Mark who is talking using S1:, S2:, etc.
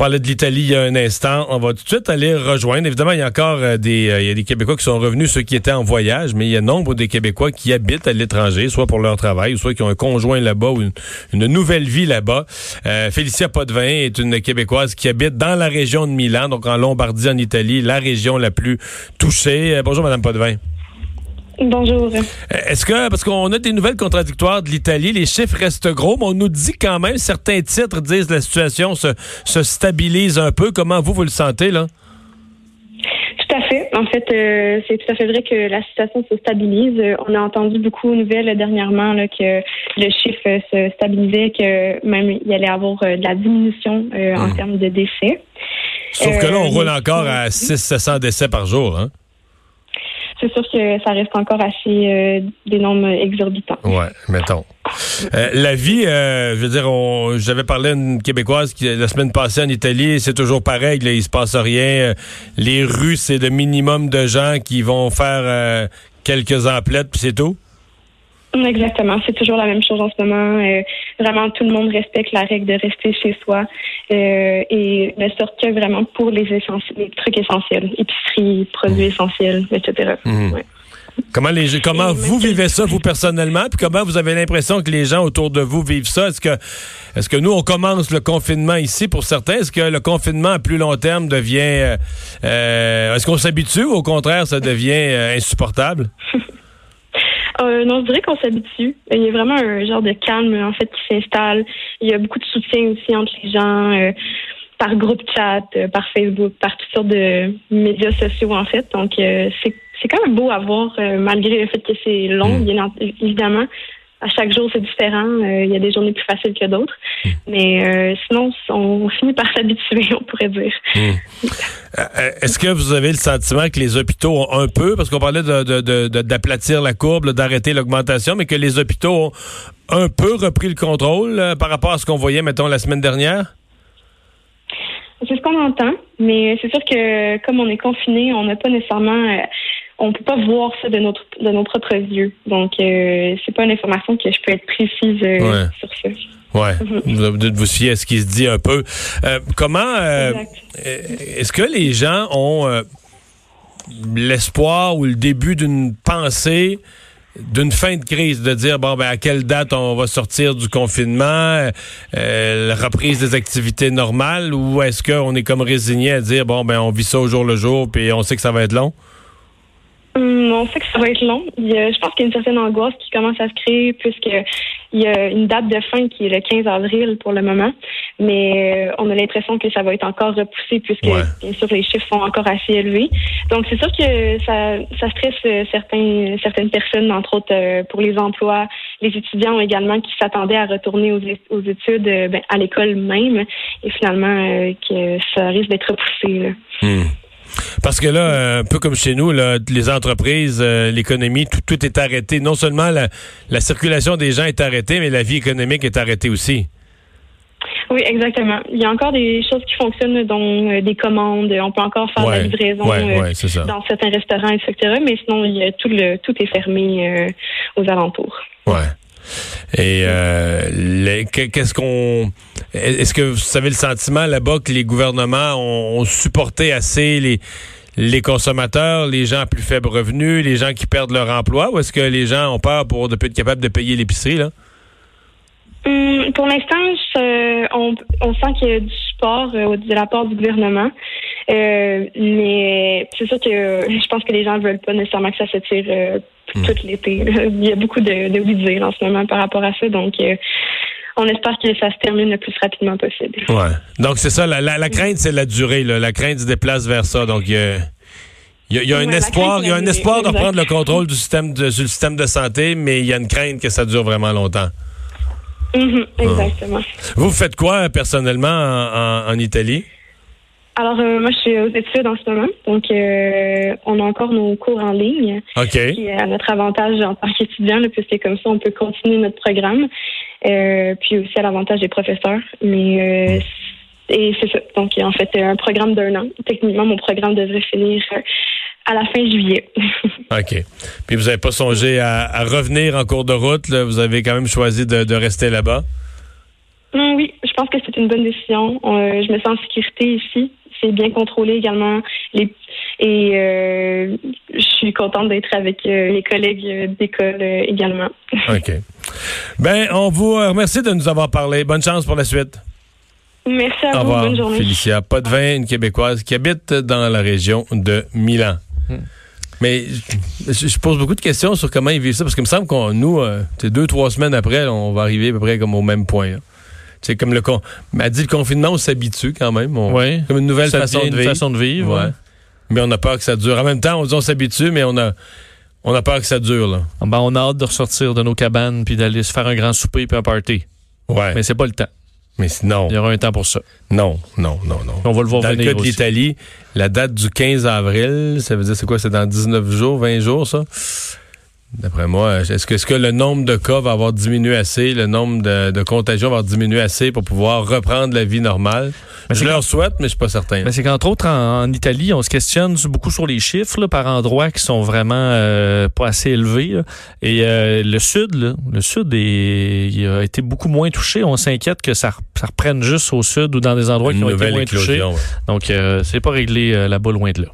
S1: parlait de l'Italie il y a un instant. On va tout de suite aller rejoindre. Évidemment, il y a encore euh, des, euh, il y a des Québécois qui sont revenus, ceux qui étaient en voyage, mais il y a nombre des Québécois qui habitent à l'étranger, soit pour leur travail, soit qui ont un conjoint là-bas ou une, nouvelle vie là-bas. Euh, Félicia Potvin est une Québécoise qui habite dans la région de Milan, donc en Lombardie, en Italie, la région la plus touchée. Euh, bonjour, Madame Potvin.
S2: Bonjour.
S1: Est-ce que, parce qu'on a des nouvelles contradictoires de l'Italie, les chiffres restent gros, mais on nous dit quand même, certains titres disent que la situation se, se stabilise un peu. Comment vous, vous le sentez, là?
S2: Tout à fait. En fait, euh, c'est tout à fait vrai que la situation se stabilise. Euh, on a entendu beaucoup de nouvelles dernièrement là, que le chiffre se stabilisait, que même il y allait avoir euh, de la diminution en hmm. termes de décès.
S1: Sauf que là, on roule encore à 600-700 décès par jour. Hein?
S2: C'est sûr que ça reste encore assez euh, des nombres exorbitants.
S1: Ouais, mettons. Euh, la vie, euh, je veux dire, j'avais parlé à une Québécoise qui la semaine passée en Italie, c'est toujours pareil, là, il se passe rien. Les rues, c'est le minimum de gens qui vont faire quelques emplettes, puis c'est tout.
S2: Exactement, c'est toujours la même chose en ce moment. Euh, vraiment, tout le monde respecte la règle de rester chez soi euh, et ne sort que vraiment pour les, les trucs essentiels, épicerie, produits mmh. essentiels, etc.
S1: Mmh. Comment les comment vous vivez ça vous personnellement? Puis comment vous avez l'impression que les gens autour de vous vivent ça? Est-ce que est-ce que nous on commence le confinement ici pour certains? Est-ce que le confinement à plus long terme devient euh, est-ce qu'on s'habitue ou au contraire ça devient insupportable?
S2: Euh, non, je dirais qu'on s'habitue. Il y a vraiment un genre de calme en fait qui s'installe. Il y a beaucoup de soutien aussi entre les gens. Euh, par groupe chat, euh, par Facebook, par toutes sortes de médias sociaux en fait. Donc c'est c'est quand même beau à voir malgré le fait que c'est long, mm. bien évidemment à chaque jour, c'est différent. Euh, il y a des journées plus faciles que d'autres. Mais euh, sinon, on finit par s'habituer, on pourrait dire. Hmm.
S1: Euh, est-ce que vous avez le sentiment que les hôpitaux ont un peu, parce qu'on parlait d'aplatir la courbe, d'arrêter l'augmentation, mais que les hôpitaux ont un peu repris le contrôle par rapport à ce qu'on voyait, mettons, la semaine dernière?
S2: C'est ce qu'on entend, mais c'est sûr que comme on est confiné, on n'a pas nécessairement on peut pas voir ça de notre de nos propres yeux. Donc euh, c'est pas une information que je peux être précise euh, sur ça.
S1: Ouais. Mhm. Vous vous fier à ce qui se dit un peu. Euh, comment est-ce que les gens ont l'espoir ou le début d'une pensée d'une fin de crise, de dire bon ben à quelle date on va sortir du confinement, la reprise des activités normales, ou est-ce qu'on est comme résigné à dire bon ben on vit ça au jour le jour puis on sait que ça va être long?
S2: Hum, on sait que ça va être long. je pense qu'il y a une certaine angoisse qui commence à se créer puisqu'il y a une date de fin qui est le 15 avril pour le moment. Mais euh, on a l'impression que ça va être encore repoussé puisque, bien sûr, les chiffres sont encore assez élevés. Donc, c'est sûr que ça, ça stresse euh, certains, certaines personnes, entre autres euh, pour les emplois, les étudiants également qui s'attendaient à retourner aux, aux études ben, à l'école même et finalement que ça risque d'être repoussé.
S1: Hum. Parce que là, un peu comme chez nous, les entreprises, euh, l'économie, tout, est arrêté. Non seulement la, circulation des gens est arrêtée, mais la vie économique est arrêtée aussi.
S2: Oui, exactement. Il y a encore des choses qui fonctionnent, dont euh, des commandes. On peut encore faire de la livraison euh, dans certains restaurants, etc. Mais sinon, il y a tout, le, tout est fermé aux alentours.
S1: Ouais. Et euh, qu'est-ce qu'on est-ce que vous avez le sentiment là-bas que les gouvernements ont, supporté assez les les consommateurs, les gens à plus faible revenu, les gens qui perdent leur emploi, ou est-ce que les gens ont peur pour de être capables de payer l'épicerie là?
S2: Hum, pour l'instant, on, on, sent qu'il y a du support euh, de la part du gouvernement. Euh, mais c'est sûr que je pense que les gens ne veulent pas nécessairement que ça se tire euh, hmm. tout l'été. Il y a beaucoup de, de oui en ce moment par rapport à ça. Donc, on espère que ça se termine le plus rapidement possible.
S1: Ouais. Donc, c'est ça. La, la, crainte, c'est la durée. La crainte se déplace vers ça. Donc, il y a, un espoir, il y a un espoir de reprendre le contrôle du système de, sur le système de santé, mais il y a une crainte que ça dure vraiment longtemps.
S2: Mm-hmm. exactement.
S1: Vous faites quoi personnellement en Italie?
S2: Alors, euh, moi, je suis aux études en ce moment. Donc, euh, on a encore nos cours en ligne.
S1: OK.
S2: Qui est à notre avantage en tant qu'étudiant, puisque comme ça, on peut continuer notre programme. Euh, puis aussi à l'avantage des professeurs. Mais et c'est ça. Donc, en fait, un programme d'un an. Techniquement, mon programme devrait finir à la fin juillet.
S1: OK. Puis vous n'avez pas songé à, revenir en cours de route. Vous avez quand même choisi de rester là-bas?
S2: Mm, oui, je pense que c'est une bonne décision. Je me sens en sécurité ici. C'est bien contrôlé également. Les, et euh, je suis contente d'être avec euh, les collègues d'école également.
S1: OK. Ben, on vous remercie de nous avoir parlé. Bonne chance pour la suite.
S2: Merci à vous. Bonne journée.
S1: Félicia Potvin, une Québécoise qui habite dans la région de Milan. Hmm. Mais je, pose beaucoup de questions sur comment ils vivent ça, parce qu'il me semble qu'on nous, deux, trois semaines après, on va arriver à peu près comme au même point. C'est comme le con. m'a dit le confinement, on s'habitue quand même.
S3: oui.
S1: Comme une nouvelle façon,
S3: de façon de vivre.
S1: Mais on a peur que ça dure. En même temps, on, on s'habitue, mais on a, on a peur que ça dure. Là.
S3: Ah ben, on a hâte de ressortir de nos cabanes puis d'aller se faire un grand souper puis un party.
S1: Ouais.
S3: Mais c'est pas le temps.
S1: Mais sinon.
S3: Il y aura un temps pour ça.
S1: Non, non, non, non.
S3: On va le voir
S1: dans
S3: venir.
S1: le cas de l'Italie, la date du 15 avril, ça veut dire c'est quoi? C'est dans 19 jours, 20 jours, ça? D'après moi, est-ce que, est que, le nombre de cas va avoir diminué assez, le nombre de, de, contagions va avoir diminué assez pour pouvoir reprendre la vie normale? je leur souhaite, mais je suis pas certain.
S3: c'est qu'entre autres, en, Italie, on se questionne beaucoup sur les chiffres par endroits qui sont vraiment euh, pas assez élevés. Et euh, le sud, le sud est, a été beaucoup moins touché. On s'inquiète que ça, reprenne juste au sud ou dans des endroits qui ont été moins touchés. Donc, euh, c'est pas réglé là-bas loin de là.